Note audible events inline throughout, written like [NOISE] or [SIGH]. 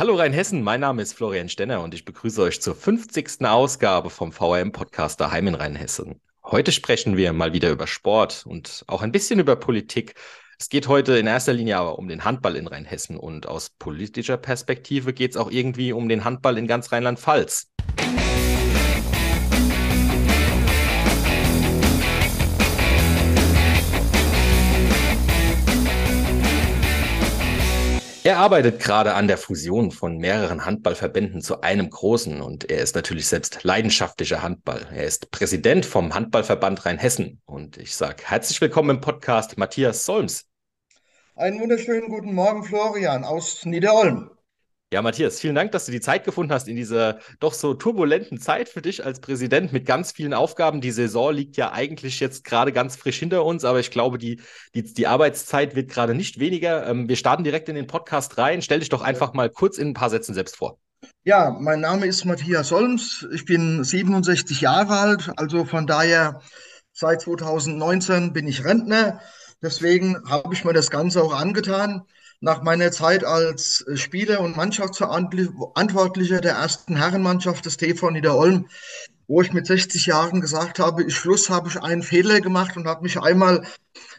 Hallo Rheinhessen, mein Name ist Florian Stenner und ich begrüße euch zur 50. Ausgabe vom VRM-Podcast daheim in Rheinhessen. Heute sprechen wir mal wieder über Sport und auch ein bisschen über Politik. Es geht heute in erster Linie aber um den Handball in Rheinhessen und aus politischer Perspektive geht es auch irgendwie um den Handball in ganz Rheinland-Pfalz. Er arbeitet gerade an der Fusion von mehreren Handballverbänden zu einem großen und er ist natürlich selbst leidenschaftlicher Handball. Er ist Präsident vom Handballverband Rheinhessen und ich sage herzlich willkommen im Podcast Matthias Solms. Einen wunderschönen guten Morgen, Florian aus Niederolm. Ja, Matthias, vielen Dank, dass du die Zeit gefunden hast in dieser doch so turbulenten Zeit für dich als Präsident mit ganz vielen Aufgaben. Die Saison liegt ja eigentlich jetzt gerade ganz frisch hinter uns, aber ich glaube, die, die, die Arbeitszeit wird gerade nicht weniger. Ähm, wir starten direkt in den Podcast rein. Stell dich doch einfach mal kurz in ein paar Sätzen selbst vor. Ja, mein Name ist Matthias Solms. Ich bin 67 Jahre alt, also von daher seit 2019 bin ich Rentner. Deswegen habe ich mir das Ganze auch angetan nach meiner Zeit als äh, Spieler und Mannschaftsverantwortlicher der ersten Herrenmannschaft des TV Niederolm, wo ich mit 60 Jahren gesagt habe, ich Schluss habe ich einen Fehler gemacht und habe mich einmal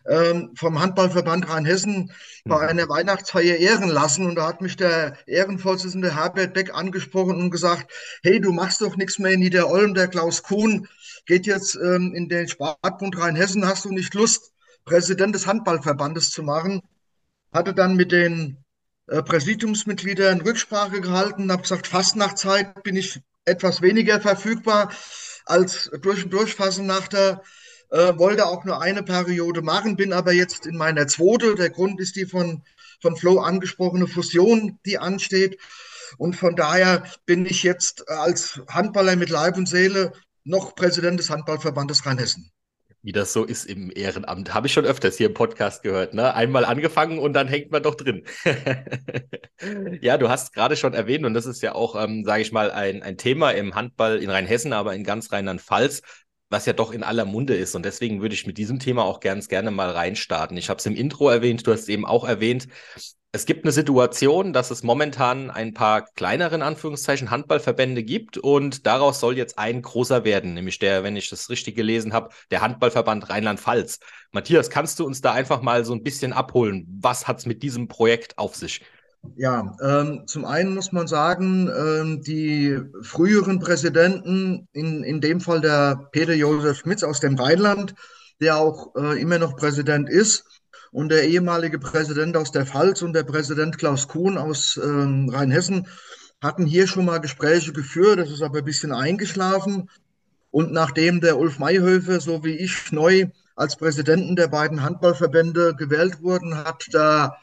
ähm, vom Handballverband Rheinhessen bei mhm. einer Weihnachtsfeier ehren lassen. Und da hat mich der Ehrenvorsitzende Herbert Beck angesprochen und gesagt, hey, du machst doch nichts mehr in Niederolm, der Klaus Kuhn geht jetzt ähm, in den Sportbund Rheinhessen, hast du nicht Lust, Präsident des Handballverbandes zu machen? Hatte dann mit den äh, Präsidiumsmitgliedern Rücksprache gehalten habe gesagt, Fastnachtzeit bin ich etwas weniger verfügbar als durch und durch Fastnachter. Äh, wollte auch nur eine Periode machen, bin aber jetzt in meiner zweite. Der Grund ist die von, von Flo angesprochene Fusion, die ansteht. Und von daher bin ich jetzt als Handballer mit Leib und Seele noch Präsident des Handballverbandes Rheinhessen wie das so ist im Ehrenamt. Habe ich schon öfters hier im Podcast gehört. Ne? Einmal angefangen und dann hängt man doch drin. [LAUGHS] ja, du hast gerade schon erwähnt, und das ist ja auch, ähm, sage ich mal, ein, ein Thema im Handball in Rheinhessen, aber in ganz Rheinland-Pfalz, was ja doch in aller Munde ist. Und deswegen würde ich mit diesem Thema auch ganz gerne mal reinstarten. Ich habe es im Intro erwähnt, du hast es eben auch erwähnt es gibt eine Situation, dass es momentan ein paar kleinere, in Anführungszeichen, Handballverbände gibt und daraus soll jetzt ein großer werden, nämlich der, wenn ich das richtig gelesen habe, der Handballverband Rheinland-Pfalz. Matthias, kannst du uns da einfach mal so ein bisschen abholen? Was hat es mit diesem Projekt auf sich? Ja, ähm, zum einen muss man sagen, ähm, die früheren Präsidenten, in, in dem Fall der Peter Josef Schmitz aus dem Rheinland, der auch äh, immer noch Präsident ist, und der ehemalige Präsident aus der Pfalz und der Präsident Klaus Kuhn aus ähm, Rheinhessen hatten hier schon mal Gespräche geführt. Das ist aber ein bisschen eingeschlafen. Und nachdem der Ulf Mayhöfer, so wie ich, neu als Präsidenten der beiden Handballverbände gewählt wurden, hat da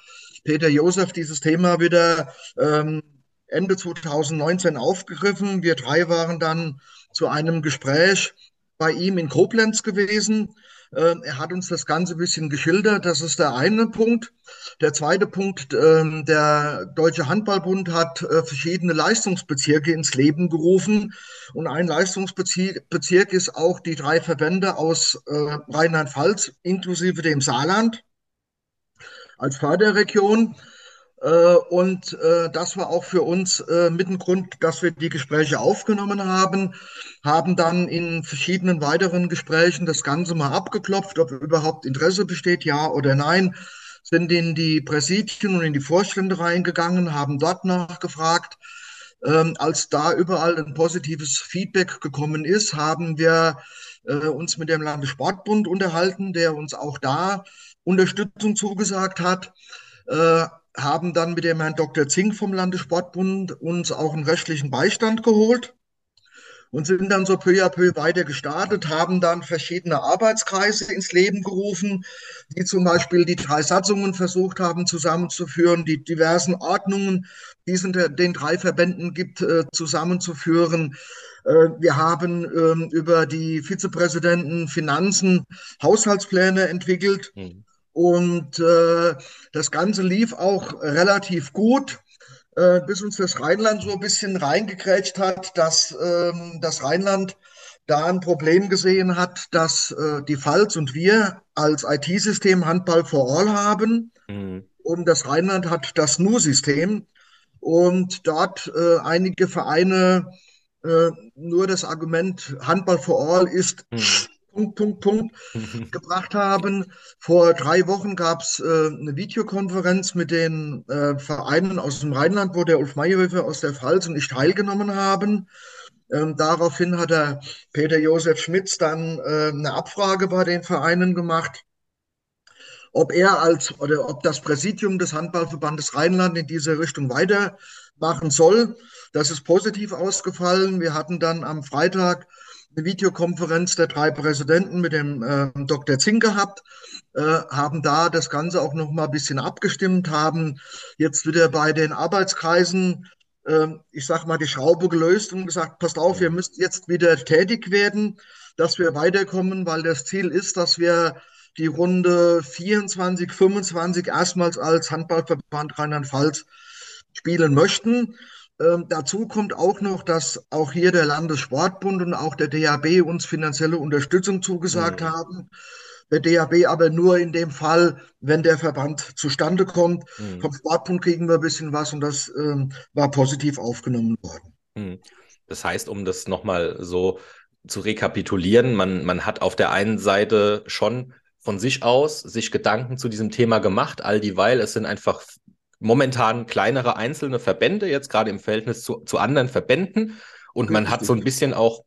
Peter Josef dieses Thema wieder ähm, Ende 2019 aufgegriffen. Wir drei waren dann zu einem Gespräch bei ihm in Koblenz gewesen. Ähm, er hat uns das Ganze ein bisschen geschildert. Das ist der eine Punkt. Der zweite Punkt, ähm, der Deutsche Handballbund hat äh, verschiedene Leistungsbezirke ins Leben gerufen. Und ein Leistungsbezirk ist auch die drei Verbände aus äh, Rheinland-Pfalz, inklusive dem Saarland als Förderregion. Äh, und äh, das war auch für uns äh, mit dem Grund, dass wir die Gespräche aufgenommen haben, haben dann in verschiedenen weiteren Gesprächen das Ganze mal abgeklopft, ob überhaupt Interesse besteht, ja oder nein, sind in die Präsidien und in die Vorstände reingegangen, haben dort nachgefragt. Ähm, als da überall ein positives Feedback gekommen ist, haben wir uns mit dem Landessportbund unterhalten, der uns auch da Unterstützung zugesagt hat haben dann mit dem Herrn Dr. Zink vom Landessportbund uns auch einen rechtlichen Beistand geholt und sind dann so peu à peu weiter gestartet, haben dann verschiedene Arbeitskreise ins Leben gerufen, die zum Beispiel die drei Satzungen versucht haben zusammenzuführen, die diversen Ordnungen, die es in den drei Verbänden gibt, äh, zusammenzuführen. Äh, wir haben ähm, über die Vizepräsidenten Finanzen Haushaltspläne entwickelt. Mhm. Und äh, das Ganze lief auch relativ gut, äh, bis uns das Rheinland so ein bisschen reingekrätscht hat, dass ähm, das Rheinland da ein Problem gesehen hat, dass äh, die Pfalz und wir als IT-System Handball for All haben. Mhm. Und das Rheinland hat das NU-System. und dort äh, einige Vereine äh, nur das Argument Handball for All ist mhm. Punkt, Punkt, Punkt [LAUGHS] gebracht haben. Vor drei Wochen gab es äh, eine Videokonferenz mit den äh, Vereinen aus dem Rheinland, wo der Ulf Mayhöfer aus der Pfalz und ich teilgenommen haben. Ähm, daraufhin hat der Peter Josef Schmitz dann äh, eine Abfrage bei den Vereinen gemacht, ob er als oder ob das Präsidium des Handballverbandes Rheinland in diese Richtung weitermachen soll. Das ist positiv ausgefallen. Wir hatten dann am Freitag eine Videokonferenz der drei Präsidenten mit dem äh, Dr. Zink gehabt, äh, haben da das Ganze auch noch mal ein bisschen abgestimmt, haben jetzt wieder bei den Arbeitskreisen, äh, ich sag mal, die Schraube gelöst und gesagt, passt auf, ihr müsst jetzt wieder tätig werden, dass wir weiterkommen, weil das Ziel ist, dass wir die Runde 24, 25 erstmals als Handballverband Rheinland-Pfalz spielen möchten. Ähm, dazu kommt auch noch, dass auch hier der Landessportbund und auch der DAB uns finanzielle Unterstützung zugesagt mhm. haben. Der DAB aber nur in dem Fall, wenn der Verband zustande kommt. Mhm. Vom Sportbund kriegen wir ein bisschen was und das ähm, war positiv aufgenommen worden. Mhm. Das heißt, um das nochmal so zu rekapitulieren, man, man hat auf der einen Seite schon von sich aus sich Gedanken zu diesem Thema gemacht, all dieweil es sind einfach momentan kleinere einzelne Verbände, jetzt gerade im Verhältnis zu, zu anderen Verbänden. Und man hat so ein bisschen auch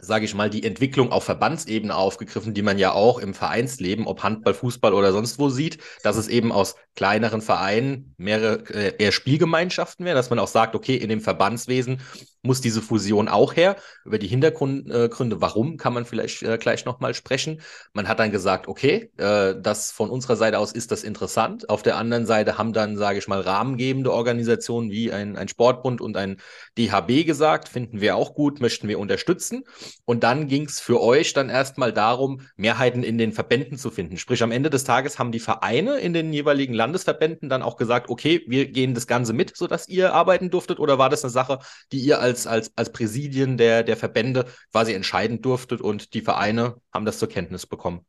sage ich mal, die Entwicklung auf Verbandsebene aufgegriffen, die man ja auch im Vereinsleben, ob Handball, Fußball oder sonst wo sieht, dass es eben aus kleineren Vereinen mehrere äh, eher Spielgemeinschaften wären, dass man auch sagt, okay, in dem Verbandswesen muss diese Fusion auch her. Über die Hintergründe, äh, warum, kann man vielleicht äh, gleich nochmal sprechen. Man hat dann gesagt, okay, äh, das von unserer Seite aus ist das interessant. Auf der anderen Seite haben dann, sage ich mal, rahmengebende Organisationen wie ein, ein Sportbund und ein DHB gesagt, finden wir auch gut, möchten wir unterstützen. Und dann ging es für euch dann erstmal darum, Mehrheiten in den Verbänden zu finden. Sprich, am Ende des Tages haben die Vereine in den jeweiligen Landesverbänden dann auch gesagt, okay, wir gehen das Ganze mit, sodass ihr arbeiten durftet? Oder war das eine Sache, die ihr als, als, als Präsidien der, der Verbände quasi entscheiden durftet und die Vereine haben das zur Kenntnis bekommen?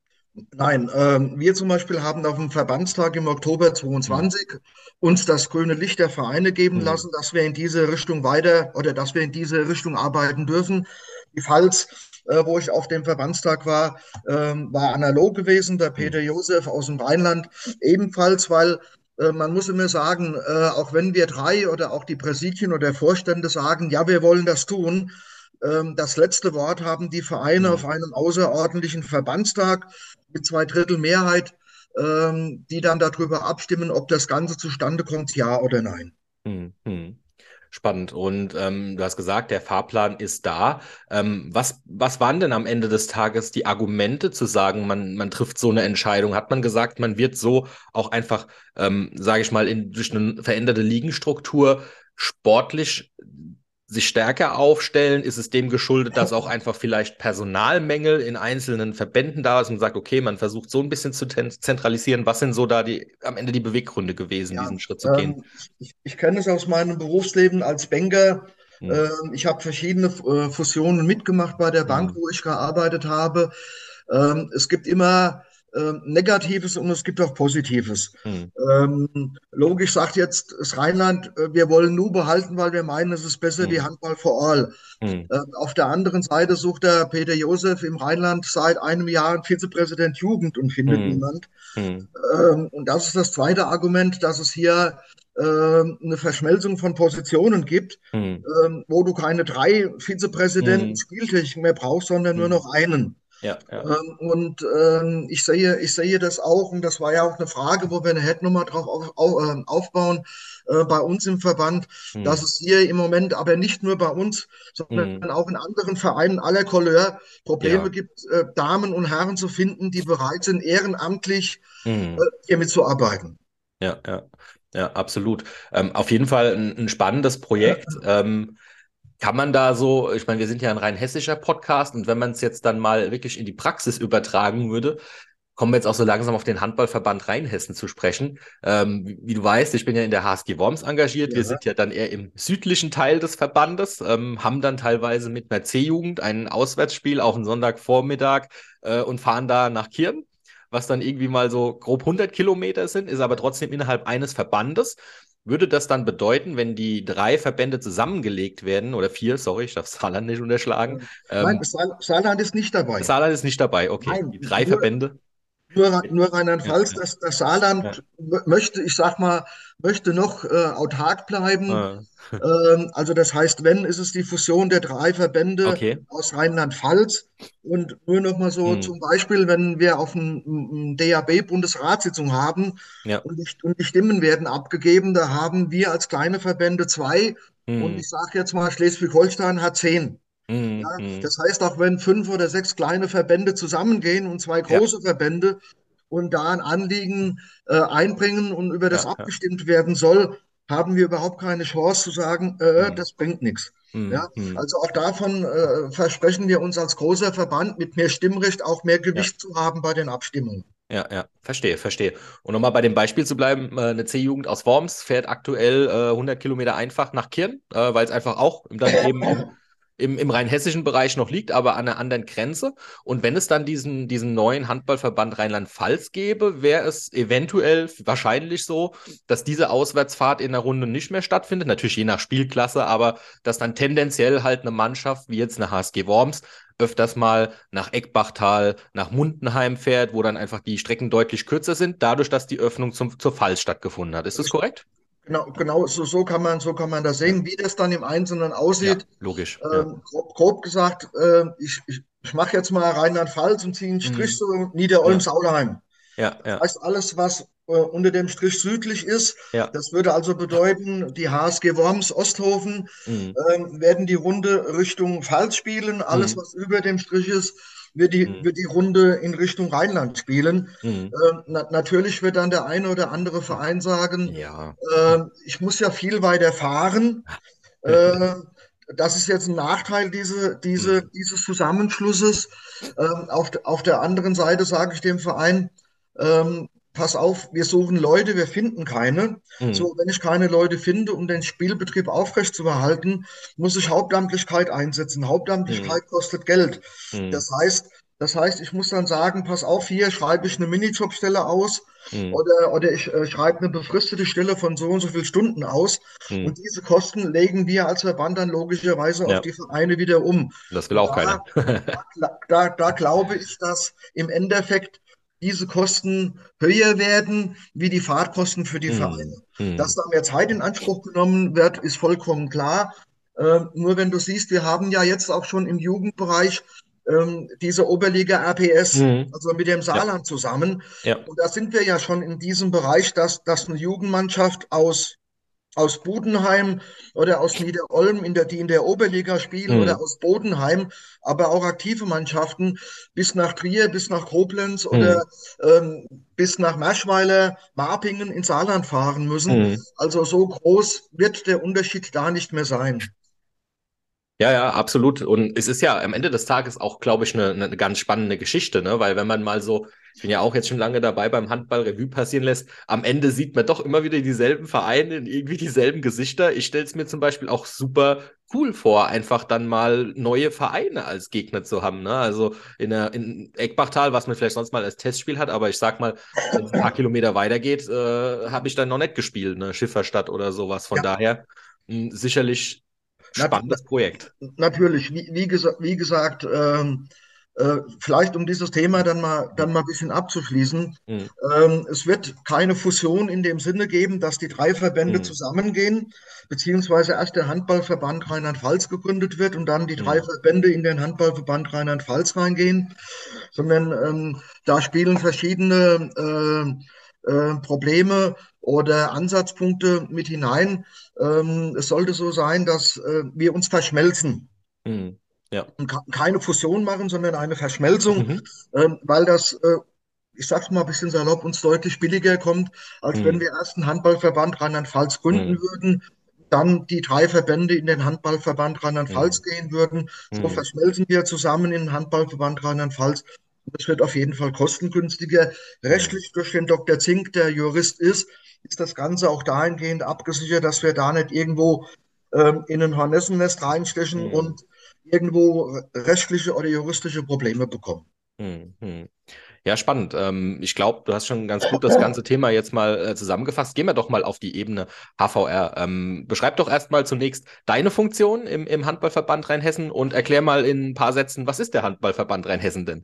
Nein, ähm, wir zum Beispiel haben auf dem Verbandstag im Oktober 22 mhm. uns das grüne Licht der Vereine geben mhm. lassen, dass wir in diese Richtung weiter oder dass wir in diese Richtung arbeiten dürfen. Die Pfalz, äh, wo ich auf dem Verbandstag war, ähm, war analog gewesen. Der Peter Josef aus dem Rheinland ebenfalls, weil äh, man muss immer sagen, äh, auch wenn wir drei oder auch die Präsidien oder Vorstände sagen, ja, wir wollen das tun, ähm, das letzte Wort haben die Vereine mhm. auf einem außerordentlichen Verbandstag mit zwei Drittel Mehrheit, ähm, die dann darüber abstimmen, ob das Ganze zustande kommt, ja oder nein. Mhm. Spannend. Und ähm, du hast gesagt, der Fahrplan ist da. Ähm, was, was waren denn am Ende des Tages die Argumente zu sagen, man, man trifft so eine Entscheidung? Hat man gesagt, man wird so auch einfach, ähm, sage ich mal, in, durch eine veränderte Liegenstruktur sportlich sich stärker aufstellen? Ist es dem geschuldet, dass auch einfach vielleicht Personalmängel in einzelnen Verbänden da ist und sagt, okay, man versucht so ein bisschen zu zentralisieren. Was sind so da die am Ende die Beweggründe gewesen, ja, diesen Schritt zu gehen? Ähm, ich, ich kenne es aus meinem Berufsleben als Banker. Hm. Ähm, ich habe verschiedene äh, Fusionen mitgemacht bei der Bank, hm. wo ich gearbeitet habe. Ähm, es gibt immer äh, Negatives und es gibt auch Positives. Hm. Ähm, logisch sagt jetzt das Rheinland, äh, wir wollen nur behalten, weil wir meinen, es ist besser hm. wie Handball for all. Hm. Äh, auf der anderen Seite sucht der Peter Josef im Rheinland seit einem Jahr einen Vizepräsident Jugend und findet hm. niemand. Hm. Ähm, und das ist das zweite Argument, dass es hier ähm, eine Verschmelzung von Positionen gibt, hm. ähm, wo du keine drei Vizepräsidenten Spieltechnik mehr brauchst, sondern nur noch einen. Ja, ja. Ähm, und ähm, ich sehe, ich sehe das auch, und das war ja auch eine Frage, wo wir eine Headnummer drauf auf, auf, äh, aufbauen äh, bei uns im Verband, hm. dass es hier im Moment aber nicht nur bei uns, sondern hm. auch in anderen Vereinen aller Couleur Probleme ja. gibt, äh, Damen und Herren zu finden, die bereit sind, ehrenamtlich hm. äh, hier mitzuarbeiten. Ja, ja. Ja, absolut. Ähm, auf jeden Fall ein, ein spannendes Projekt. Ähm, kann man da so, ich meine, wir sind ja ein rein hessischer Podcast und wenn man es jetzt dann mal wirklich in die Praxis übertragen würde, kommen wir jetzt auch so langsam auf den Handballverband Rheinhessen zu sprechen. Ähm, wie, du weißt, ich bin ja in der HSG Worms engagiert. Ja. Wir sind ja dann eher im südlichen Teil des Verbandes, ähm, haben dann teilweise mit einer C-Jugend ein Auswärtsspiel auf einen Sonntagvormittag äh, und fahren da nach Kirn, was dann irgendwie mal so grob 100 Kilometer sind, ist aber trotzdem innerhalb eines Verbandes. Würde das dann bedeuten, wenn die drei Verbände zusammengelegt werden, oder vier, sorry, ich darf Saarland nicht unterschlagen. Nein, ähm, Saarland ist nicht dabei. Saarland ist nicht dabei, okay. Nein, die drei nur, Verbände. Nur, nur Rheinland-Pfalz, ja, das, das, Saarland ja. möchte, ich sag mal, möchte noch äh, autark bleiben. Ah. Ähm, also das heißt, wenn, ist es die Fusion der drei Verbände okay. aus Rheinland-Pfalz. Und nur noch mal so hm. zum Beispiel, wenn wir auf einem DAB-Bundesratssitzung haben ja. und, die, und, die, Stimmen werden abgegeben, da haben wir als kleine Verbände zwei hm. und ich sage jetzt mal, Schleswig-Holstein hat zehn. Hm. Ja, hm. das heißt, auch wenn fünf oder sechs kleine Verbände zusammengehen und zwei große ja. Verbände und da ein Anliegen äh, einbringen und über das ja, abgestimmt werden soll, haben wir überhaupt keine Chance zu sagen, äh, mhm. das bringt nichts. Mhm. Ja, hm. also auch davon äh, versprechen wir uns als großer Verband mit mehr Stimmrecht auch mehr Gewicht zu haben bei den Abstimmungen. Ja, ja, verstehe, verstehe. Und nochmal bei dem Beispiel zu bleiben, äh, eine C-Jugend aus Worms fährt aktuell äh, 100 Kilometer einfach nach Kirn, äh, weil es einfach auch dann eben im, im rheinhessischen Bereich noch liegt, aber an einer anderen Grenze. Und wenn es dann diesen, diesen neuen Handballverband Rheinland-Pfalz gäbe, wäre es eventuell wahrscheinlich so, dass diese Auswärtsfahrt in der Runde nicht mehr stattfindet. Natürlich je nach Spielklasse, aber dass dann tendenziell halt eine Mannschaft wie jetzt eine HSG Worms öfters mal nach Eckbachtal, nach Mundenheim fährt, wo dann einfach die Strecken deutlich kürzer sind, dadurch, dass die Öffnung zum, zur Pfalz stattgefunden hat. Ist das korrekt? Genau, genau so, so, kann man, so kann man das sehen, wie das dann im Einzelnen aussieht. Ja, logisch. Ähm, ja. grob, grob, gesagt, äh, ich, ich, ich mache jetzt mal Rheinland-Pfalz und ziehe einen Strich mhm. so Niederolm-Saulheim. Ja, ja. Das heißt, alles, was äh, unter dem Strich südlich ist, ja. das würde also bedeuten, die HSG Worms Osthofen mhm. ähm, werden die Runde Richtung Pfalz spielen. Alles, mhm. was über dem Strich ist, wird die, mhm. wird die Runde in Richtung Rheinland spielen. Mhm. Ähm, na, natürlich wird dann der eine oder andere Verein sagen, ja. äh, ich muss ja viel weiter fahren. [LAUGHS] äh, das ist jetzt ein Nachteil diese, diese, mhm. dieses Zusammenschlusses. Ähm, auf, auf der anderen Seite sage ich dem Verein, ähm, pass auf, wir suchen Leute, wir finden keine. Mhm. So, wenn ich keine Leute finde, um den Spielbetrieb aufrechtzuerhalten, muss ich Hauptamtlichkeit einsetzen. Hauptamtlichkeit mhm. kostet Geld. Mhm. Das heißt, das heißt, ich muss dann sagen, pass auf, hier schreibe ich eine Minijobstelle aus mhm. oder, oder ich äh, schreibe eine befristete Stelle von so und so vielen Stunden aus. Mhm. Und diese Kosten legen wir als Verband dann logischerweise ja. auf die Vereine wieder um. Das will auch da, keiner. [LAUGHS] da, da, da glaube ich, dass im Endeffekt diese Kosten höher werden wie die Fahrtkosten für die hm. Vereine. Hm. Dass da mehr Zeit in Anspruch genommen wird, ist vollkommen klar. Äh, nur wenn du siehst, wir haben ja jetzt auch schon im Jugendbereich ähm, diese Oberliga RPS, hm. also mit dem Saarland ja. zusammen. Ja. Und da sind wir ja schon in diesem Bereich, dass, dass eine Jugendmannschaft aus aus Budenheim oder aus Niederolm, in der, die in der Oberliga spielen, mhm. oder aus Bodenheim, aber auch aktive Mannschaften bis nach Trier, bis nach Koblenz mhm. oder ähm, bis nach Merschweiler, Marpingen in Saarland fahren müssen. Mhm. Also so groß wird der Unterschied da nicht mehr sein. Ja, ja, absolut. Und es ist ja am Ende des Tages auch, glaube ich, eine, eine ganz spannende Geschichte, ne? Weil wenn man mal so, ich bin ja auch jetzt schon lange dabei beim Handball Revue passieren lässt, am Ende sieht man doch immer wieder dieselben Vereine, irgendwie dieselben Gesichter. Ich stelle es mir zum Beispiel auch super cool vor, einfach dann mal neue Vereine als Gegner zu haben. Ne? Also in, der, in Eckbachtal, was man vielleicht sonst mal als Testspiel hat, aber ich sag mal, wenn es ein paar Kilometer weitergeht, äh, habe ich dann noch nicht gespielt, ne? Schifferstadt oder sowas. Von ja. daher hm, sicherlich Spannendes Projekt. Natürlich, wie, wie, gesa wie gesagt, ähm, äh, vielleicht um dieses Thema dann mal, dann mal ein bisschen abzuschließen. Mhm. Ähm, es wird keine Fusion in dem Sinne geben, dass die drei Verbände mhm. zusammengehen, beziehungsweise erst der Handballverband Rheinland-Pfalz gegründet wird und dann die drei mhm. Verbände in den Handballverband Rheinland-Pfalz reingehen, sondern ähm, da spielen verschiedene äh, äh, Probleme oder Ansatzpunkte mit hinein. Ähm, es sollte so sein, dass äh, wir uns verschmelzen. Mhm. Ja. Und keine Fusion machen, sondern eine Verschmelzung, mhm. ähm, weil das, äh, ich sag's mal ein bisschen salopp, uns deutlich billiger kommt, als mhm. wenn wir erst einen Handballverband Rheinland-Pfalz gründen mhm. würden, dann die drei Verbände in den Handballverband Rheinland-Pfalz mhm. gehen würden. So mhm. verschmelzen wir zusammen in den Handballverband Rheinland-Pfalz. Das wird auf jeden Fall kostengünstiger. Rechtlich durch den Dr. Zink, der Jurist ist, ist das Ganze auch dahingehend abgesichert, dass wir da nicht irgendwo ähm, in ein Hornissennest reinstechen mhm. und irgendwo rechtliche oder juristische Probleme bekommen. Hm, hm. Ja, spannend. Ähm, ich glaube, du hast schon ganz gut das ganze Thema jetzt mal äh, zusammengefasst. Gehen wir doch mal auf die Ebene HVR. Ähm, beschreib doch erstmal zunächst deine Funktion im, im Handballverband Rheinhessen und erklär mal in ein paar Sätzen, was ist der Handballverband Rheinhessen denn?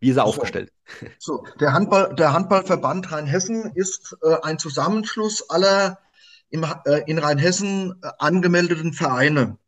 Wie ist er so, aufgestellt? So, der, Handball, der Handballverband Rheinhessen ist äh, ein Zusammenschluss aller im, äh, in Rheinhessen äh, angemeldeten Vereine.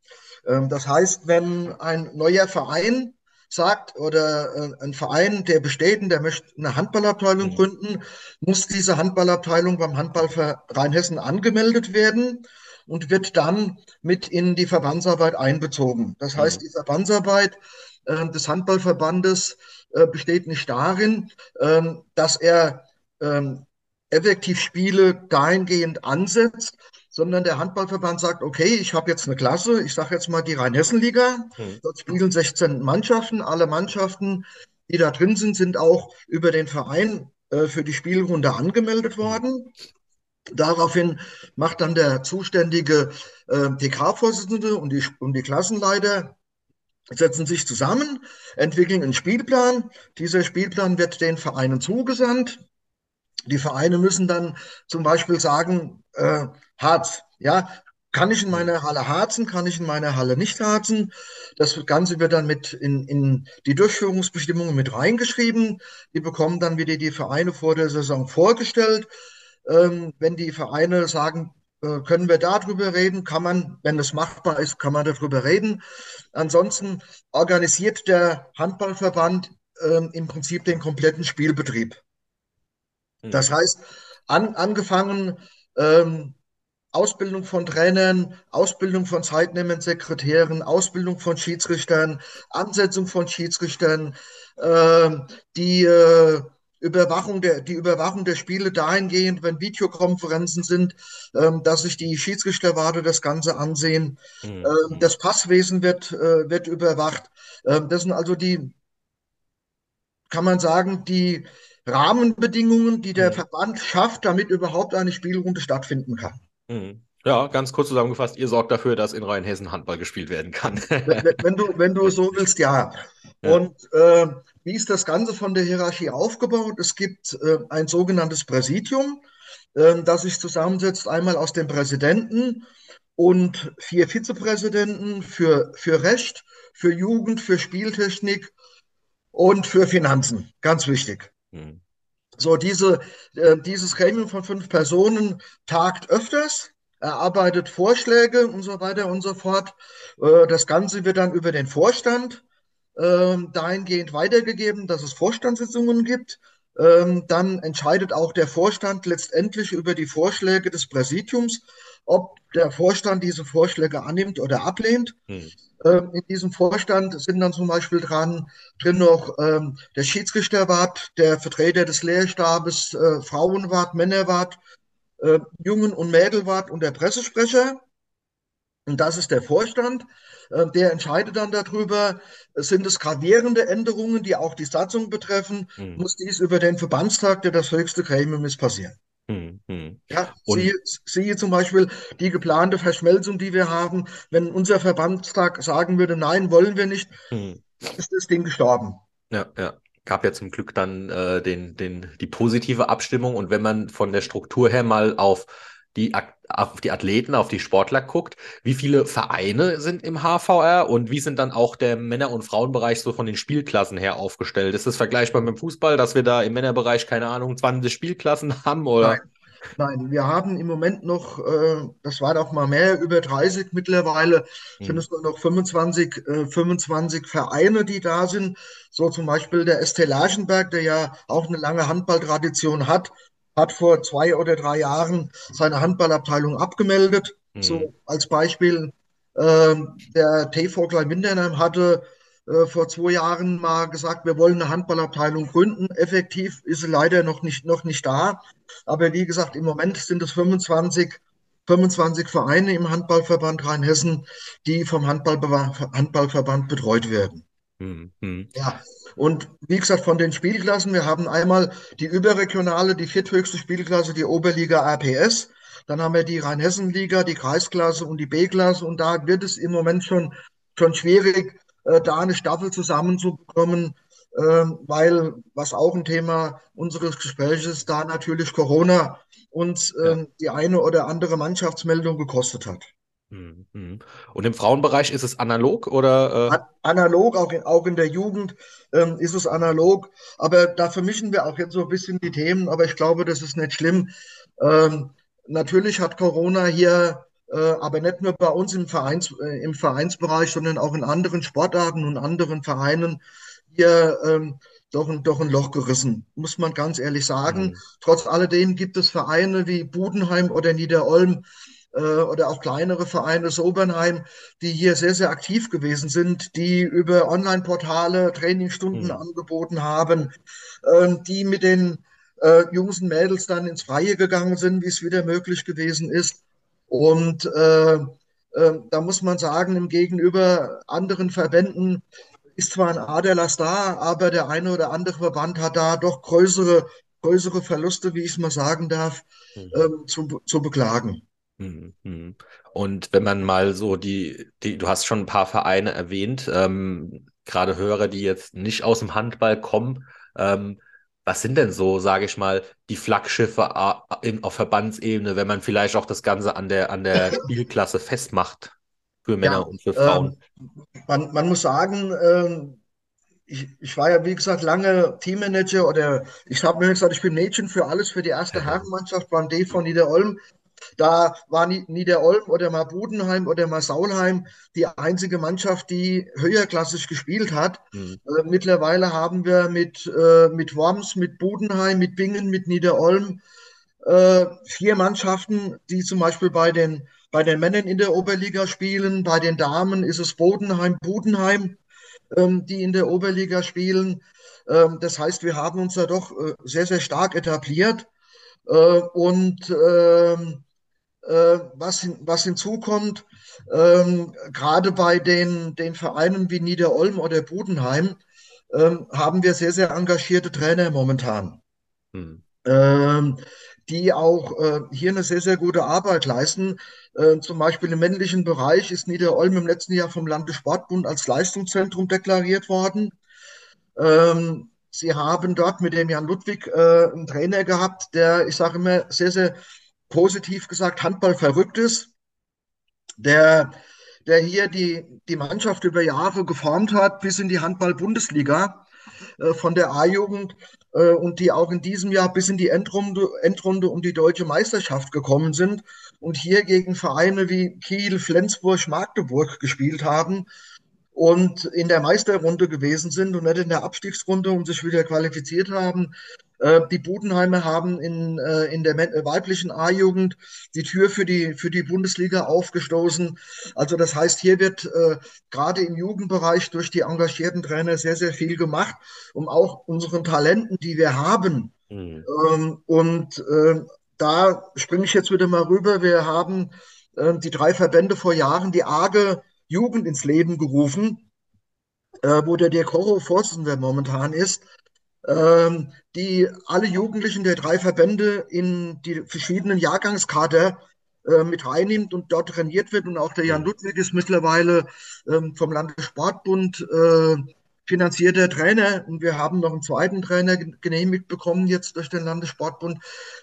Ähm, das heißt, wenn ein neuer Verein sagt oder äh, ein Verein, der besteht und der möchte eine Handballabteilung mhm. gründen, muss diese Handballabteilung beim Handballverein Hessen angemeldet werden und wird dann mit in die Verbandsarbeit einbezogen. Das heißt, mhm. die Verbandsarbeit äh, des Handballverbandes äh, besteht nicht darin, äh, dass er ähm, effektiv Spiele dahingehend ansetzt, sondern der Handballverband sagt, okay, ich habe jetzt eine Klasse, ich sage jetzt mal die Rheinhessen-Liga, hm. dort spielen 16 Mannschaften, alle Mannschaften, die da drin sind, sind auch über den Verein äh, für die Spielrunde angemeldet worden. Daraufhin macht dann der zuständige äh, TK-Vorsitzende und die, und die Klassenleiter setzen sich zusammen, entwickeln einen Spielplan. Dieser Spielplan wird den Vereinen zugesandt. Die Vereine müssen dann zum Beispiel sagen, äh, Harz, ja, kann ich in meiner Halle harzen, kann ich in meiner Halle nicht harzen. Das Ganze wird dann mit in, in die Durchführungsbestimmungen mit reingeschrieben. Die bekommen dann wieder die Vereine vor der Saison vorgestellt. Ähm, wenn die Vereine sagen, können wir darüber reden, kann man, wenn es machbar ist, kann man darüber reden. Ansonsten organisiert der Handballverband ähm, im Prinzip den kompletten Spielbetrieb. Das hm. heißt, an, angefangen ähm, Ausbildung von Trainern, Ausbildung von zeitnehmenden Sekretären, Ausbildung von Schiedsrichtern, Ansetzung von Schiedsrichtern, äh, die äh, Überwachung der, die Überwachung der Spiele dahingehend, wenn Videokonferenzen sind, ähm, dass sich die Schiedsrichterwarte das Ganze ansehen. Mhm. Ähm, das Passwesen wird, äh, wird überwacht. Ähm, das sind also die, kann man sagen, die Rahmenbedingungen, die der mhm. Verband schafft, damit überhaupt eine Spielrunde stattfinden kann. Mhm. Ja, ganz kurz zusammengefasst, ihr sorgt dafür, dass in Rheinhessen Handball gespielt werden kann. wenn, wenn, du, wenn du so willst, ja. ja. Und äh, wie ist das Ganze von der Hierarchie aufgebaut? Es gibt äh, ein sogenanntes Präsidium, äh, das sich zusammensetzt einmal aus dem Präsidenten und vier Vizepräsidenten für, für Recht, für Jugend, für Spieltechnik und für Finanzen. Ganz wichtig. Hm. So, diese, äh, dieses Gremium von fünf Personen tagt öfters, erarbeitet Vorschläge und so weiter und so fort. Äh, das Ganze wird dann über den Vorstand äh, dahingehend weitergegeben, dass es Vorstandssitzungen gibt. Ähm, dann entscheidet auch der Vorstand letztendlich über die Vorschläge des Präsidiums, ob der Vorstand diese Vorschläge annimmt oder ablehnt. Hm. Ähm, in diesem Vorstand sind dann zum Beispiel dran, drin noch ähm, der Schiedsrichterwart, der Vertreter des Lehrstabes, äh, Frauenwart, Männerwart, äh, Jungen- und Mädelwart und der Pressesprecher. Und das ist der Vorstand. Äh, der entscheidet dann darüber, sind es gravierende Änderungen, die auch die Satzung betreffen, hm. muss dies über den Verbandstag, der das höchste Gremium ist, passieren. Hm, hm. Ja, siehe, siehe, zum Beispiel die geplante Verschmelzung, die wir haben. Wenn unser Verbandstag sagen würde, nein, wollen wir nicht, hm. ist das Ding gestorben. Ja, ja. Gab ja zum Glück dann äh, den, den, die positive Abstimmung. Und wenn man von der Struktur her mal auf die, auf die Athleten, auf die Sportler guckt, wie viele Vereine sind im HVR und wie sind dann auch der Männer- und Frauenbereich so von den Spielklassen her aufgestellt? Ist das vergleichbar mit dem Fußball, dass wir da im Männerbereich, keine Ahnung, 20 Spielklassen [LAUGHS] haben oder? Nein. Nein, wir haben im Moment noch, äh, das war doch mal mehr, über 30 mittlerweile, hm. sind es nur noch 25, äh, 25 Vereine, die da sind. So zum Beispiel der ST Larchenberg, der ja auch eine lange Handballtradition hat, hat vor zwei oder drei Jahren seine Handballabteilung abgemeldet. Mhm. So als Beispiel, äh, der TV Klein-Windernheim hatte äh, vor zwei Jahren mal gesagt, wir wollen eine Handballabteilung gründen. Effektiv ist sie leider noch nicht, noch nicht da. Aber wie gesagt, im Moment sind es 25, 25 Vereine im Handballverband Rheinhessen, die vom Handball, Handballverband betreut werden. Mhm. Ja, und wie gesagt, von den Spielklassen, wir haben einmal die überregionale, die vierthöchste Spielklasse, die Oberliga APS. Dann haben wir die Rheinhessen-Liga, die Kreisklasse und die B-Klasse. Und da wird es im Moment schon, schon schwierig, äh, da eine Staffel zusammenzubekommen, ähm, weil, was auch ein Thema unseres Gesprächs ist, da natürlich Corona uns Ja. ähm, die eine oder andere Mannschaftsmeldung gekostet hat. Mhm, mhm. Und im Frauenbereich ist es analog oder? Äh? Analog, auch in, auch in der Jugend ähm, ist es analog, aber da vermischen wir auch jetzt so ein bisschen die Themen, aber ich glaube, das ist nicht schlimm. Ähm, natürlich hat Corona hier, aber nicht nur bei uns im Vereins, äh, im Vereinsbereich, sondern auch in anderen Sportarten und anderen Vereinen hier ähm, doch, ein, doch ein Loch gerissen, muss man ganz ehrlich sagen. Mhm. Trotz alledem gibt es Vereine wie Budenheim oder Niederolm äh, oder auch kleinere Vereine, Sobernheim, die hier sehr, sehr aktiv gewesen sind, die über Online-Portale Trainingsstunden Mhm. angeboten haben, ähm, die mit den äh, Jungs und Mädels dann ins Freie gegangen sind, wie es wieder möglich gewesen ist. Und äh, äh, da muss man sagen, im Gegenüber anderen Verbänden ist zwar ein Aderlass da, aber der eine oder andere Verband hat da doch größere, größere Verluste, wie ich es mal sagen darf, Mhm. ähm, zu, zu beklagen. Mhm, mhm. Und wenn man mal so die, die, du hast schon ein paar Vereine erwähnt, ähm, gerade Hörer, die jetzt nicht aus dem Handball kommen, ähm, was sind denn so, sage ich mal, die Flaggschiffe a- in, auf Verbandsebene, wenn man vielleicht auch das Ganze an der, an der [LAUGHS] Spielklasse festmacht für Männer Ja, und für Frauen? ähm, man, man muss sagen, ähm, ich, ich war ja, wie gesagt, lange Teammanager oder ich habe mir gesagt, ich bin Mädchen für alles für die erste [LAUGHS] Herrenmannschaft beim D von Niederolm. Da war Ni- Niederolm oder mal Budenheim oder mal Saulheim die einzige Mannschaft, die höherklassig gespielt hat. Mhm. Äh, mittlerweile haben wir mit, äh, mit Worms, mit Budenheim, mit Bingen, mit Niederolm äh, vier Mannschaften, die zum Beispiel bei den, bei den Männern in der Oberliga spielen. Bei den Damen ist es Bodenheim, Budenheim, ähm, die in der Oberliga spielen. Ähm, das heißt, wir haben uns da doch äh, sehr, sehr stark etabliert. Äh, und ähm, äh, was, hin, was hinzukommt, ähm, gerade bei den, den Vereinen wie Niederolm oder Budenheim, ähm, haben wir sehr, sehr engagierte Trainer momentan Mhm. ähm, die auch äh, hier eine sehr, sehr gute Arbeit leisten. Äh, zum Beispiel im männlichen Bereich ist Niederolm im letzten Jahr vom Landessportbund als Leistungszentrum deklariert worden. Ähm, sie haben dort mit dem Jan Ludwig äh, einen Trainer gehabt, der, ich sage immer, sehr, sehr positiv gesagt, Handball verrückt ist, der, der hier die, die Mannschaft über Jahre geformt hat bis in die Handball-Bundesliga äh, von der A-Jugend äh, und die auch in diesem Jahr bis in die Endrunde, Endrunde um die deutsche Meisterschaft gekommen sind und hier gegen Vereine wie Kiel, Flensburg, Magdeburg gespielt haben und in der Meisterrunde gewesen sind und nicht in der Abstiegsrunde und sich wieder qualifiziert haben. Äh, die Budenheimer haben in, äh, in der weiblichen A-Jugend die Tür für die, für die Bundesliga aufgestoßen. Also das heißt, hier wird äh, gerade im Jugendbereich durch die engagierten Trainer sehr, sehr viel gemacht, um auch unseren Talenten, die wir haben, Mhm. ähm, und äh, da springe ich jetzt wieder mal rüber. Wir haben äh, die drei Verbände vor Jahren die arge Jugend ins Leben gerufen, äh, wo der Dirk Horro Vorsitzender momentan ist, ähm, die alle Jugendlichen der drei Verbände in die verschiedenen Jahrgangskader äh, mit reinnimmt und dort trainiert wird. Und auch der Jan Mhm. Ludwig ist mittlerweile ähm, vom Landessportbund äh, finanzierter Trainer. Und wir haben noch einen zweiten Trainer gen- genehmigt bekommen jetzt durch den Landessportbund,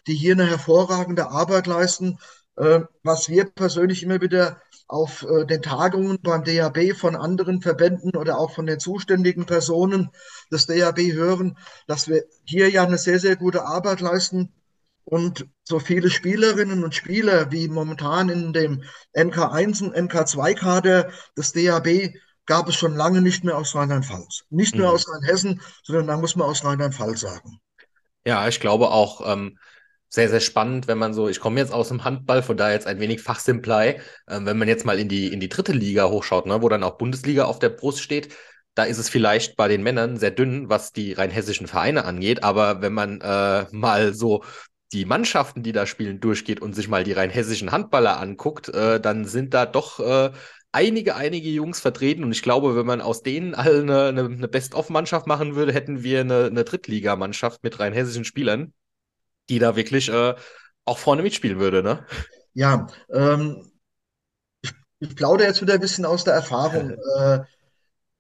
die hier eine hervorragende Arbeit leisten. Äh, was wir persönlich immer wieder auf äh, den Tagungen beim DAB von anderen Verbänden oder auch von den zuständigen Personen des DAB hören, dass wir hier ja eine sehr, sehr gute Arbeit leisten und so viele Spielerinnen und Spieler wie momentan in dem NK1 und NK2-Kader des DAB gab es schon lange nicht mehr aus Rheinland-Pfalz. Nicht nur Mhm. aus Rheinhessen, sondern da muss man aus Rheinland-Pfalz sagen. Ja, ich glaube auch ähm, sehr, sehr spannend, wenn man so, ich komme jetzt aus dem Handball, von daher jetzt ein wenig Fachsimplei, ähm, wenn man jetzt mal in die, in die dritte Liga hochschaut, ne, wo dann auch Bundesliga auf der Brust steht, da ist es vielleicht bei den Männern sehr dünn, was die rheinhessischen Vereine angeht, aber wenn man äh, mal so die Mannschaften, die da spielen, durchgeht und sich mal die rheinhessischen Handballer anguckt, äh, dann sind da doch äh, einige, einige Jungs vertreten. Und ich glaube, wenn man aus denen alle eine, eine, Best-of-Mannschaft machen würde, hätten wir eine, eine Drittligamannschaft mit rheinhessischen Spielern, die da wirklich äh, auch vorne mitspielen würde, ne? Ja, ähm, ich, ich plaudere jetzt wieder ein bisschen aus der Erfahrung. [LAUGHS] Äh,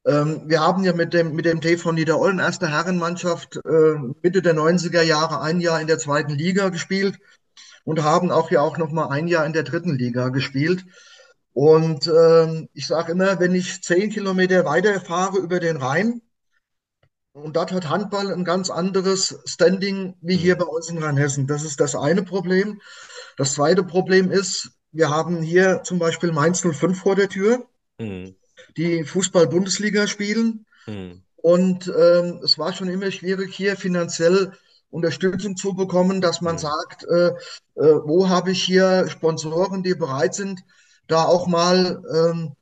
Ähm, wir haben ja mit dem, mit dem TV Niederollen erste Herrenmannschaft äh, Mitte der 90er Jahre ein Jahr in der zweiten Liga gespielt und haben auch ja auch noch mal ein Jahr in der dritten Liga gespielt. Und ähm, ich sage immer, wenn ich zehn Kilometer weiter fahre über den Rhein, und dort hat Handball ein ganz anderes Standing wie hier bei uns in Rheinhessen. Das ist das eine Problem. Das zweite Problem ist, wir haben hier zum Beispiel Mainz 05 vor der Tür, mhm. die Fußball-Bundesliga spielen. Mhm. Und ähm, es war schon immer schwierig, hier finanziell Unterstützung zu bekommen, dass man mhm. sagt, äh, äh, wo habe ich hier Sponsoren, die bereit sind, da auch mal ähm,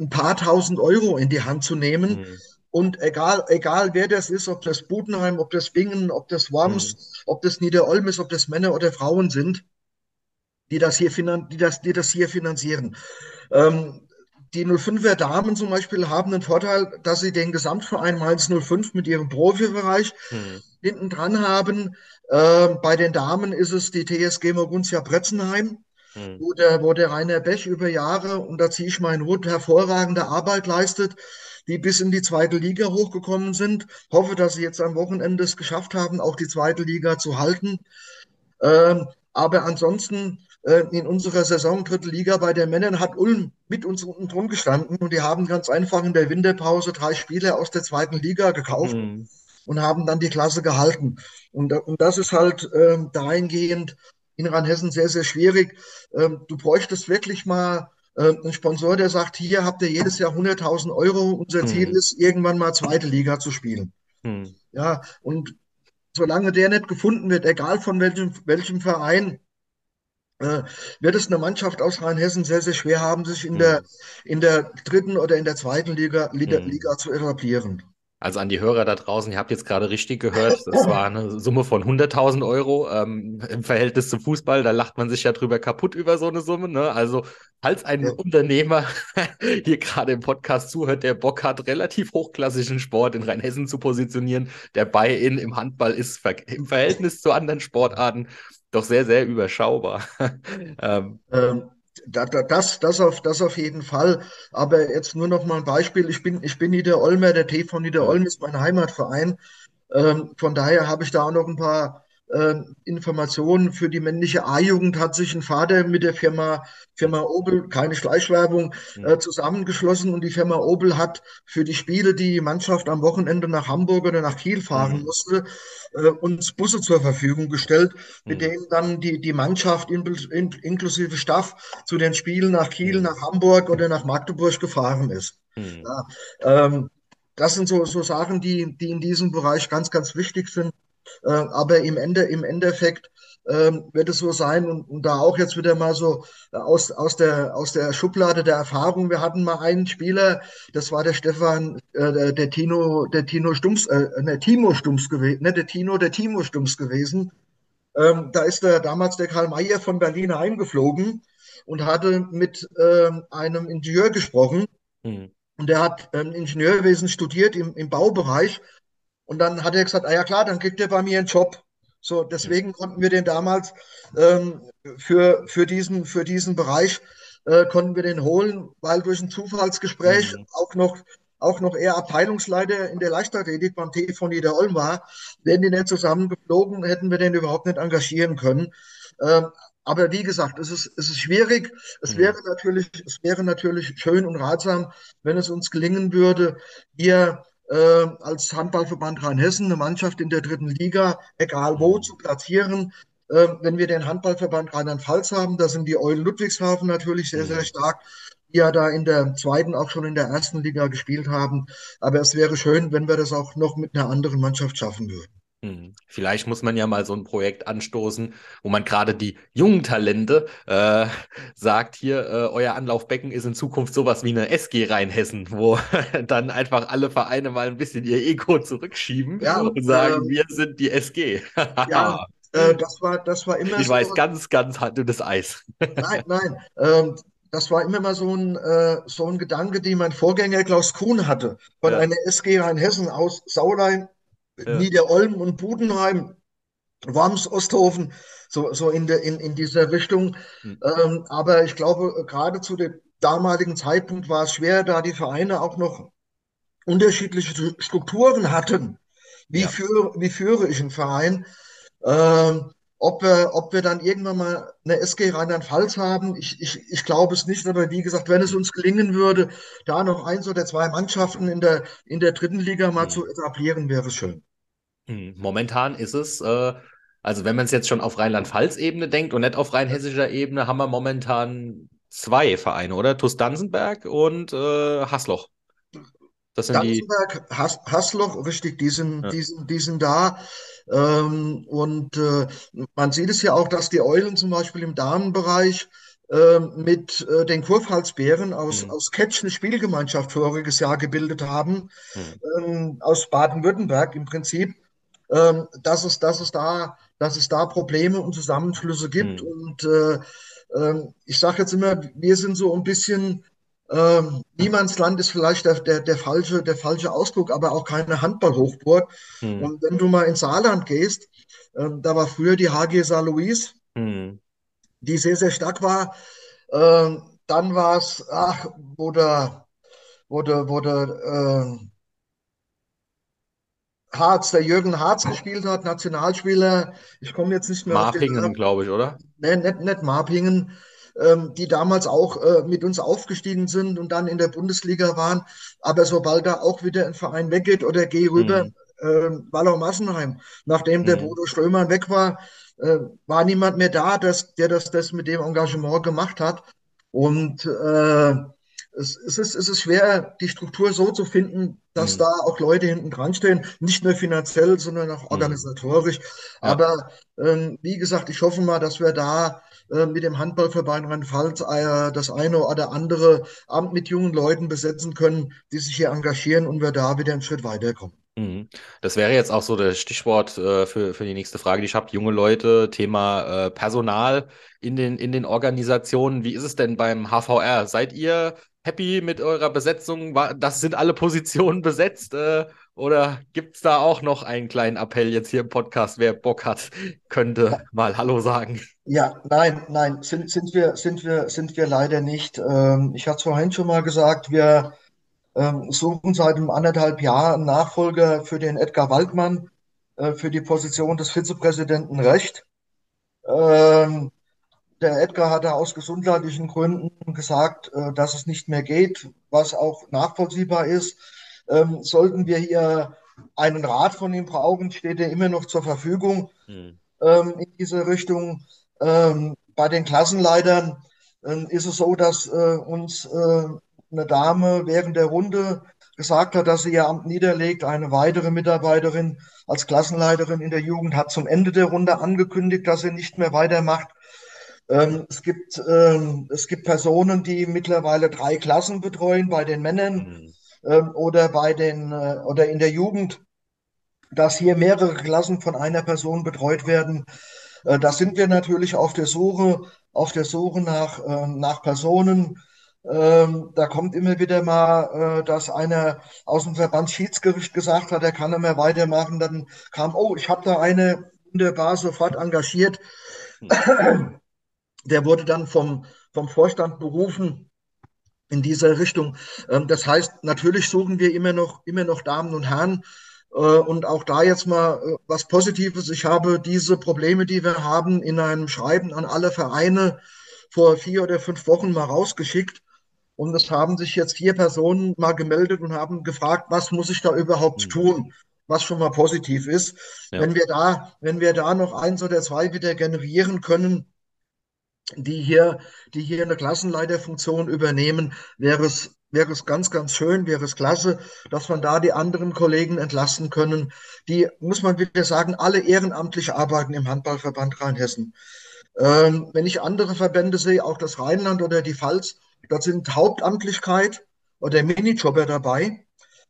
ein paar tausend Euro in die Hand zu nehmen. Und egal, egal wer das ist, ob das Budenheim, ob das Bingen, ob das Worms, mhm. ob das Niederolm ist, ob das Männer oder Frauen sind, die das hier, die das, die das hier finanzieren. Ähm, die 05er Damen zum Beispiel haben den Vorteil, dass sie den Gesamtverein Mainz 05 mit ihrem Profibereich mhm. hinten dran haben. Äh, bei den Damen ist es die TSG Moguntia Bretzenheim, mhm. wo, der, wo der Rainer Bech über Jahre, und da ziehe ich meinen Hut, hervorragende Arbeit leistet die bis in die zweite Liga hochgekommen sind. Hoffe, dass sie jetzt am Wochenende es geschafft haben, auch die zweite Liga zu halten. Ähm, aber ansonsten äh, in unserer Saison dritte Liga bei den Männern hat Ulm mit uns unten drum gestanden und die haben ganz einfach in der Winterpause drei Spieler aus der zweiten Liga gekauft mhm. und haben dann die Klasse gehalten. Und, und das ist halt äh, dahingehend in Rheinhessen sehr, sehr schwierig. Ähm, du bräuchtest wirklich mal äh, ein Sponsor, der sagt, hier habt ihr jedes Jahr 100.000 Euro. Unser Ziel hm. ist, irgendwann mal zweite Liga zu spielen. Hm. Ja, und solange der nicht gefunden wird, egal von welchem, welchem Verein, äh, wird es eine Mannschaft aus Rheinhessen sehr, sehr schwer haben, sich in, hm. der, in der dritten oder in der zweiten Liga, Liga, hm. Liga zu etablieren. Also an die Hörer da draußen, ihr habt jetzt gerade richtig gehört, das war eine Summe von 100.000 Euro ähm, im Verhältnis zum Fußball. Da lacht man sich ja drüber kaputt über so eine Summe. Ne? Also falls ein ja. Unternehmer [LAUGHS] hier gerade im Podcast zuhört, der Bock hat, relativ hochklassischen Sport in Rheinhessen zu positionieren, der Buy-in im Handball ist im Verhältnis zu anderen Sportarten doch sehr, sehr überschaubar. [LAUGHS] ähm, ähm das, das, auf, das auf jeden Fall. Aber jetzt nur noch mal ein Beispiel. Ich bin, ich bin Niederolmer, der TV Niederolm ist mein Heimatverein. Ähm, von daher habe ich da auch noch ein paar Informationen für die männliche A-Jugend. Hat sich ein Vater mit der Firma Firma Opel, keine Schleichwerbung, hm. äh, zusammengeschlossen und die Firma Opel hat für die Spiele, die die Mannschaft am Wochenende nach Hamburg oder nach Kiel fahren mhm. musste, äh, uns Busse zur Verfügung gestellt, mit mhm. denen dann die, die Mannschaft in, in, inklusive Staff zu den Spielen nach Kiel, mhm. nach Hamburg oder nach Magdeburg gefahren ist. Hm. Ja, ähm, das sind so, so Sachen, die, die in diesem Bereich ganz, ganz wichtig sind. Äh, aber im, Ende, im Endeffekt ähm, wird es so sein und, und, da auch jetzt wieder mal so aus, aus, der, aus der Schublade der Erfahrung. Wir hatten mal einen Spieler, das war der Stefan, äh, der, Tino, der Tino Stumms, äh, der Timo Stumms gewesen, ne, der Tino, der Timo Stumms gewesen. Ähm, da ist der damals der Karl Mayer von Berlin eingeflogen und hatte mit ähm, einem Ingenieur gesprochen. Mhm. Und der hat ähm, Ingenieurwesen studiert im, im Baubereich. Und dann hat er gesagt, ah ja klar, dann kriegt er bei mir einen Job. So, deswegen konnten wir den damals ähm, für, für, diesen, für diesen Bereich äh, konnten wir den holen, weil durch ein Zufallsgespräch mhm. auch noch auch noch eher Abteilungsleiter in der Leichtathletik beim TV Niederolm war. Wären die nicht zusammengeflogen, hätten wir den überhaupt nicht engagieren können. Ähm, aber wie gesagt, es ist, es ist schwierig. Es mhm. wäre natürlich, es wäre natürlich schön und ratsam, wenn es uns gelingen würde, hier äh, als Handballverband Rheinhessen eine Mannschaft in der dritten Liga, egal wo, zu platzieren. Äh, wenn wir den Handballverband Rheinland-Pfalz haben, da sind die Eulen Ludwigshafen natürlich sehr, sehr stark, die ja da in der zweiten, auch schon in der ersten Liga gespielt haben. Aber es wäre schön, wenn wir das auch noch mit einer anderen Mannschaft schaffen würden. Hm. Vielleicht muss man ja mal so ein Projekt anstoßen, wo man gerade die jungen Talente äh, sagt, hier, äh, euer Anlaufbecken ist in Zukunft sowas wie eine SG Rheinhessen, wo [LAUGHS] dann einfach alle Vereine mal ein bisschen ihr Ego zurückschieben ja, und sagen, äh, wir sind die SG. [LAUGHS] ja, äh, das, war, das war immer Ich so, weiß, ganz, ganz dünnes Eis. nein, [LAUGHS] nein. Ähm, das war immer mal so ein, äh, so ein Gedanke, den mein Vorgänger Klaus Kuhn hatte, von ja. einer SG Rheinhessen aus Saulein ja. Niederolm und Budenheim, Worms, Osthofen, so, so in, der, in, in dieser Richtung. Mhm. Ähm, aber ich glaube, gerade zu dem damaligen Zeitpunkt war es schwer, da die Vereine auch noch unterschiedliche Strukturen hatten. Wie, Ja. führe, wie führe ich einen Verein? Ähm, ob wir, ob wir dann irgendwann mal eine SG Rheinland-Pfalz haben, ich, ich, ich glaube es nicht, aber wie gesagt, wenn es uns gelingen würde, da noch eins oder zwei Mannschaften in der, in der dritten Liga mal Hm. zu etablieren, wäre es schön. Hm, Momentan ist es, äh, also wenn man es jetzt schon auf Rheinland-Pfalz-Ebene denkt und nicht auf rheinhessischer Ebene, haben wir momentan zwei Vereine, oder? TuS Danzenberg und äh, Hasloch. Das sind die. Danzenberg, Has Hasloch, richtig, die sind, Ja. die sind, die sind da. Ähm, und äh, man sieht es ja auch, dass die Eulen zum Beispiel im Damenbereich ähm, mit äh, den Kurpfalzbären aus, Hm. aus Ketsch eine Spielgemeinschaft voriges Jahr gebildet haben, Hm. ähm, aus Baden-Württemberg im Prinzip, ähm, dass es, dass es da, dass es da Probleme und Zusammenschlüsse gibt. Hm. Und äh, ich sage jetzt immer, wir sind so ein bisschen ähm, Niemandsland ist vielleicht der, der, der falsche, der falsche Ausdruck, aber auch keine Handballhochburg. Hm. Und wenn du mal ins Saarland gehst, ähm, da war früher die HG Saar Louis, Hm. die sehr, sehr stark war. Ähm, dann war es, ach, wo der, wo der, wo der ähm, Harz, der Jürgen Harz gespielt hat, Nationalspieler. Ich komme jetzt nicht mehr Marpingen, glaube ich, oder? Ne, nicht, nicht Marpingen, ähm, die damals auch äh, mit uns aufgestiegen sind und dann in der Bundesliga waren. Aber sobald da auch wieder ein Verein weggeht oder geh rüber, Hm. äh, Wallau-Massenheim, nachdem der Hm. Bodo Strömer weg war, äh, war niemand mehr da, dass, der das, das mit dem Engagement gemacht hat. Und äh, es, es ist, es ist schwer, die Struktur so zu finden, dass Hm. da auch Leute hinten dran stehen, nicht nur finanziell, sondern auch Hm. organisatorisch. Ja. Aber ähm, wie gesagt, ich hoffe mal, dass wir da äh, mit dem Handballverband Rheinland-Pfalz das eine oder andere Amt mit jungen Leuten besetzen können, die sich hier engagieren und wir da wieder einen Schritt weiterkommen. Mhm. Das wäre jetzt auch so das Stichwort äh, für, für die nächste Frage, die ich habe. Junge Leute, Thema äh, Personal in den, in den Organisationen. Wie ist es denn beim HVR? Seid ihr happy mit eurer Besetzung? War, das sind alle Positionen besetzt? Äh, oder gibt es da auch noch einen kleinen Appell jetzt hier im Podcast? Wer Bock hat, könnte mal Hallo sagen. Ja, nein, nein, sind, sind wir, sind wir, sind wir leider nicht. Ähm, ich hatte es vorhin schon mal gesagt, wir ähm, suchen seit einem anderthalb Jahr einen Nachfolger für den Edgar Waldmann, äh, für die Position des Vizepräsidenten Recht. Ähm, der Edgar hatte aus gesundheitlichen Gründen gesagt, äh, dass es nicht mehr geht, was auch nachvollziehbar ist. Ähm, sollten wir hier einen Rat von ihm brauchen, steht er immer noch zur Verfügung Hm. ähm, in diese Richtung. Ähm, bei den Klassenleitern ist es so, dass äh, uns äh, eine Dame während der Runde gesagt hat, dass sie ihr Amt niederlegt. Eine weitere Mitarbeiterin als Klassenleiterin in der Jugend hat zum Ende der Runde angekündigt, dass sie nicht mehr weitermacht. Ähm, es gibt, ähm, es gibt Personen, die mittlerweile drei Klassen betreuen bei den Männern Hm. ähm, oder bei den äh, oder in der Jugend, dass hier mehrere Klassen von einer Person betreut werden. Äh, da sind wir natürlich auf der Suche, auf der Suche nach, äh, nach Personen. Ähm, da kommt immer wieder mal, äh, dass einer aus dem Verband Schiedsgericht gesagt hat, er kann nicht mehr weitermachen. Dann kam, oh, ich habe da eine wunderbar sofort engagiert. Hm. [CLEARS THROAT] Der wurde dann vom, vom Vorstand berufen in dieser Richtung. Ähm, das heißt, natürlich suchen wir immer noch, immer noch Damen und Herren. Äh, und auch da jetzt mal äh, was Positives. Ich habe diese Probleme, die wir haben, in einem Schreiben an alle Vereine vor vier oder fünf Wochen mal rausgeschickt. Und es haben sich jetzt vier Personen mal gemeldet und haben gefragt, was muss ich da überhaupt Hm. tun? Was schon mal positiv ist. Ja. Wenn wir da, wenn wir da noch eins oder zwei wieder generieren können, die hier, die hier eine Klassenleiterfunktion übernehmen, wäre es, wäre es ganz, ganz schön, wäre es klasse, dass man da die anderen Kollegen entlasten können, die, muss man wieder sagen, alle ehrenamtlich arbeiten im Handballverband Rheinhessen. Ähm, wenn ich andere Verbände sehe, auch das Rheinland oder die Pfalz, da sind Hauptamtlichkeit oder Minijobber dabei,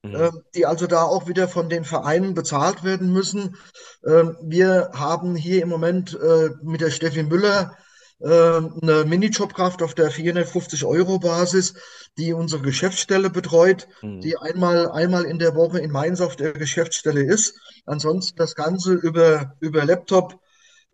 Hm. ähm, die also da auch wieder von den Vereinen bezahlt werden müssen. Ähm, wir haben hier im Moment äh, mit der Steffi Müller äh, eine Minijobkraft auf der 450-Euro-Basis, die unsere Geschäftsstelle betreut, Hm. die einmal, einmal in der Woche in Mainz auf der Geschäftsstelle ist. Ansonsten das Ganze über, über Laptop,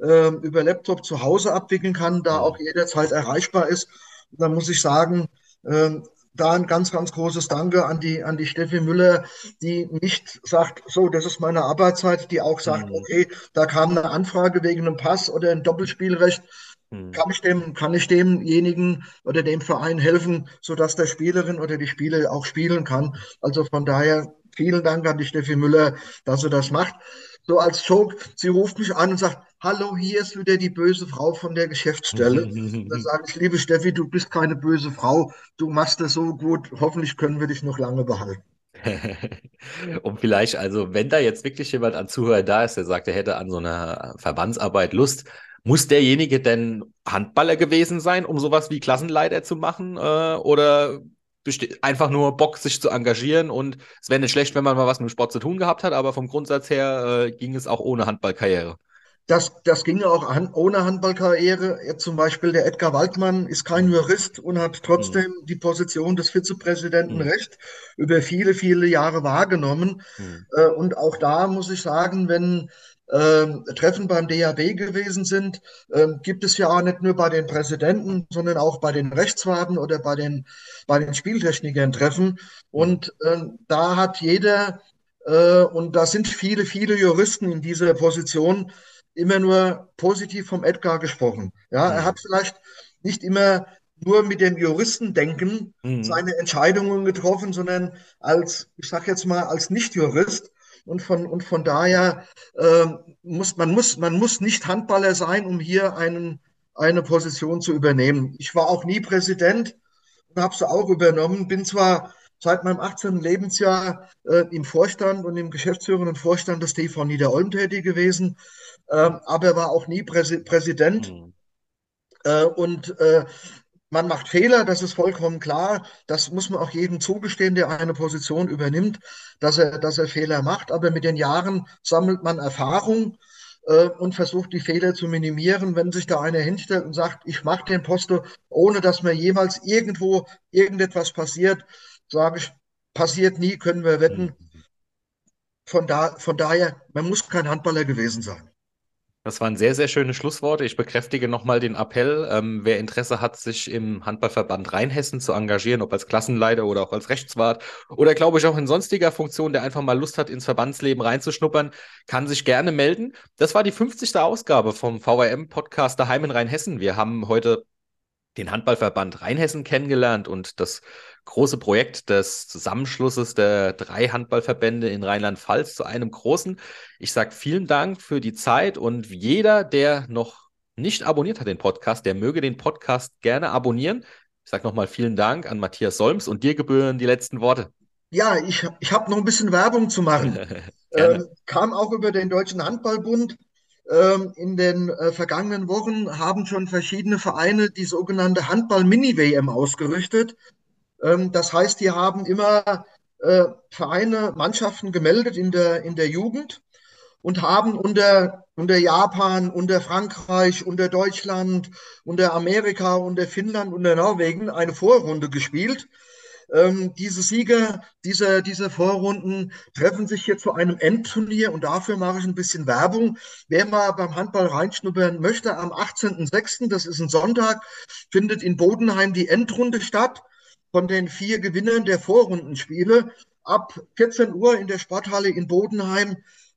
äh, über Laptop zu Hause abwickeln kann, da Hm. auch jederzeit erreichbar ist. Und da muss ich sagen, ähm, da ein ganz, ganz großes Danke an die, an die Steffi Müller, die nicht sagt, so, das ist meine Arbeitszeit, die auch sagt, mhm. okay, da kam eine Anfrage wegen einem Pass oder ein Doppelspielrecht. Mhm. Kann ich dem, kann ich demjenigen oder dem Verein helfen, sodass der Spielerin oder die Spieler auch spielen kann? Also von daher vielen Dank an die Steffi Müller, dass sie das macht. So als Joke, sie ruft mich an und sagt, hallo, hier ist wieder die böse Frau von der Geschäftsstelle. [LAUGHS] da sage ich, liebe Steffi, du bist keine böse Frau, du machst das so gut, hoffentlich können wir dich noch lange behalten. [LAUGHS] um vielleicht, also wenn da jetzt wirklich jemand an Zuhörer da ist, der sagt, er hätte an so einer Verbandsarbeit Lust, muss derjenige denn Handballer gewesen sein, um sowas wie Klassenleiter zu machen? Äh, oder einfach nur Bock, sich zu engagieren und es wäre nicht schlecht, wenn man mal was mit dem Sport zu tun gehabt hat, aber vom Grundsatz her äh, ging es auch ohne Handballkarriere. Das, das ging auch an, ohne Handballkarriere. Jetzt zum Beispiel der Edgar Waldmann ist kein Jurist und hat trotzdem mhm. die Position des Vizepräsidenten mhm. Recht über viele, viele Jahre wahrgenommen. Mhm. Äh, und auch da muss ich sagen, wenn äh, Treffen beim DAB gewesen sind, äh, gibt es ja auch nicht nur bei den Präsidenten, sondern auch bei den Rechtswarten oder bei den, bei den Spieltechnikern Treffen. Und äh, da hat jeder, äh, und da sind viele, viele Juristen in dieser Position, immer nur positiv vom Edgar gesprochen. Ja, er hat vielleicht nicht immer nur mit dem Juristendenken mhm. seine Entscheidungen getroffen, sondern als, ich sage jetzt mal, als Nicht-Jurist. Und von, und von daher äh, muss man, muss man muss nicht Handballer sein, um hier einen, eine Position zu übernehmen. Ich war auch nie Präsident und habe sie auch übernommen. Bin zwar seit meinem 18. Lebensjahr äh, im Vorstand und im geschäftsführenden Vorstand des TV Niederolm tätig gewesen, ähm, aber er war auch nie Präsi Präsident. Mhm. Äh, und äh, man macht Fehler, das ist vollkommen klar. Das muss man auch jedem zugestehen, der eine Position übernimmt, dass er, dass er Fehler macht. Aber mit den Jahren sammelt man Erfahrung äh, und versucht, die Fehler zu minimieren. Wenn sich da einer hinstellt und sagt, ich mache den Posto, ohne dass mir jemals irgendwo irgendetwas passiert, sage ich, passiert nie, können wir wetten. Mhm. Von, da, von daher, man muss kein Handballer gewesen sein. Das waren sehr, sehr schöne Schlussworte. Ich bekräftige nochmal den Appell. Ähm, wer Interesse hat, sich im Handballverband Rheinhessen zu engagieren, ob als Klassenleiter oder auch als Rechtswart oder glaube ich auch in sonstiger Funktion, der einfach mal Lust hat, ins Verbandsleben reinzuschnuppern, kann sich gerne melden. Das war die 50. Ausgabe vom VRM-Podcast Daheim in Rheinhessen. Wir haben heute den Handballverband Rheinhessen kennengelernt und das große Projekt des Zusammenschlusses der drei Handballverbände in Rheinland-Pfalz zu einem großen. Ich sage vielen Dank für die Zeit und jeder, der noch nicht abonniert hat den Podcast, der möge den Podcast gerne abonnieren. Ich sage nochmal vielen Dank an Matthias Solms und dir gebühren die letzten Worte. Ja, ich, ich habe noch ein bisschen Werbung zu machen. [LAUGHS] ähm, kam auch über den Deutschen Handballbund. Ähm, in den äh, vergangenen Wochen haben schon verschiedene Vereine die sogenannte Handball-Mini-WM ausgerichtet. Ähm, das heißt, die haben immer äh, Vereine, Mannschaften gemeldet in der, in der Jugend und haben unter, unter Japan, unter Frankreich, unter Deutschland, unter Amerika, unter Finnland, unter Norwegen eine Vorrunde gespielt. Ähm, diese Sieger dieser, dieser Vorrunden treffen sich hier zu einem Endturnier und dafür mache ich ein bisschen Werbung. Wer mal beim Handball reinschnuppern möchte, am 18.06., das ist ein Sonntag, findet in Bodenheim die Endrunde statt von den vier Gewinnern der Vorrundenspiele. Ab 14 Uhr in der Sporthalle in Bodenheim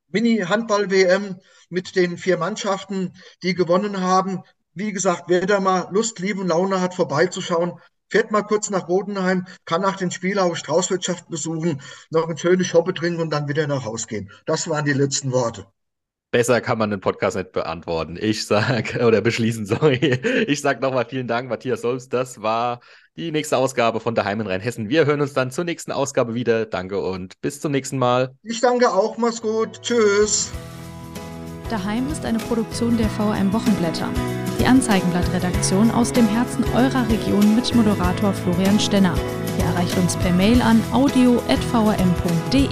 Mini-Handball-WM mit den vier Mannschaften, die gewonnen haben. Wie gesagt, wer da mal Lust, Liebe und Laune hat, vorbeizuschauen, fährt mal kurz nach Bodenheim, kann nach den Spielen auch Straußwirtschaft besuchen, noch ein schönes Shoppe trinken und dann wieder nach Hause gehen. Das waren die letzten Worte. Besser kann man den Podcast nicht beantworten. Ich sag, [LAUGHS] oder beschließen, [LAUGHS] sorry. Ich sag nochmal vielen Dank, Matthias Solms. Das war die nächste Ausgabe von Daheim in Rheinhessen. Wir hören uns dann zur nächsten Ausgabe wieder. Danke und bis zum nächsten Mal. Ich danke auch. Mach's gut. Tschüss. Daheim ist eine Produktion der VRM Wochenblätter. Die Anzeigenblattredaktion aus dem Herzen eurer Region mit Moderator Florian Stenner. Ihr erreicht uns per Mail an audio.vrm.de.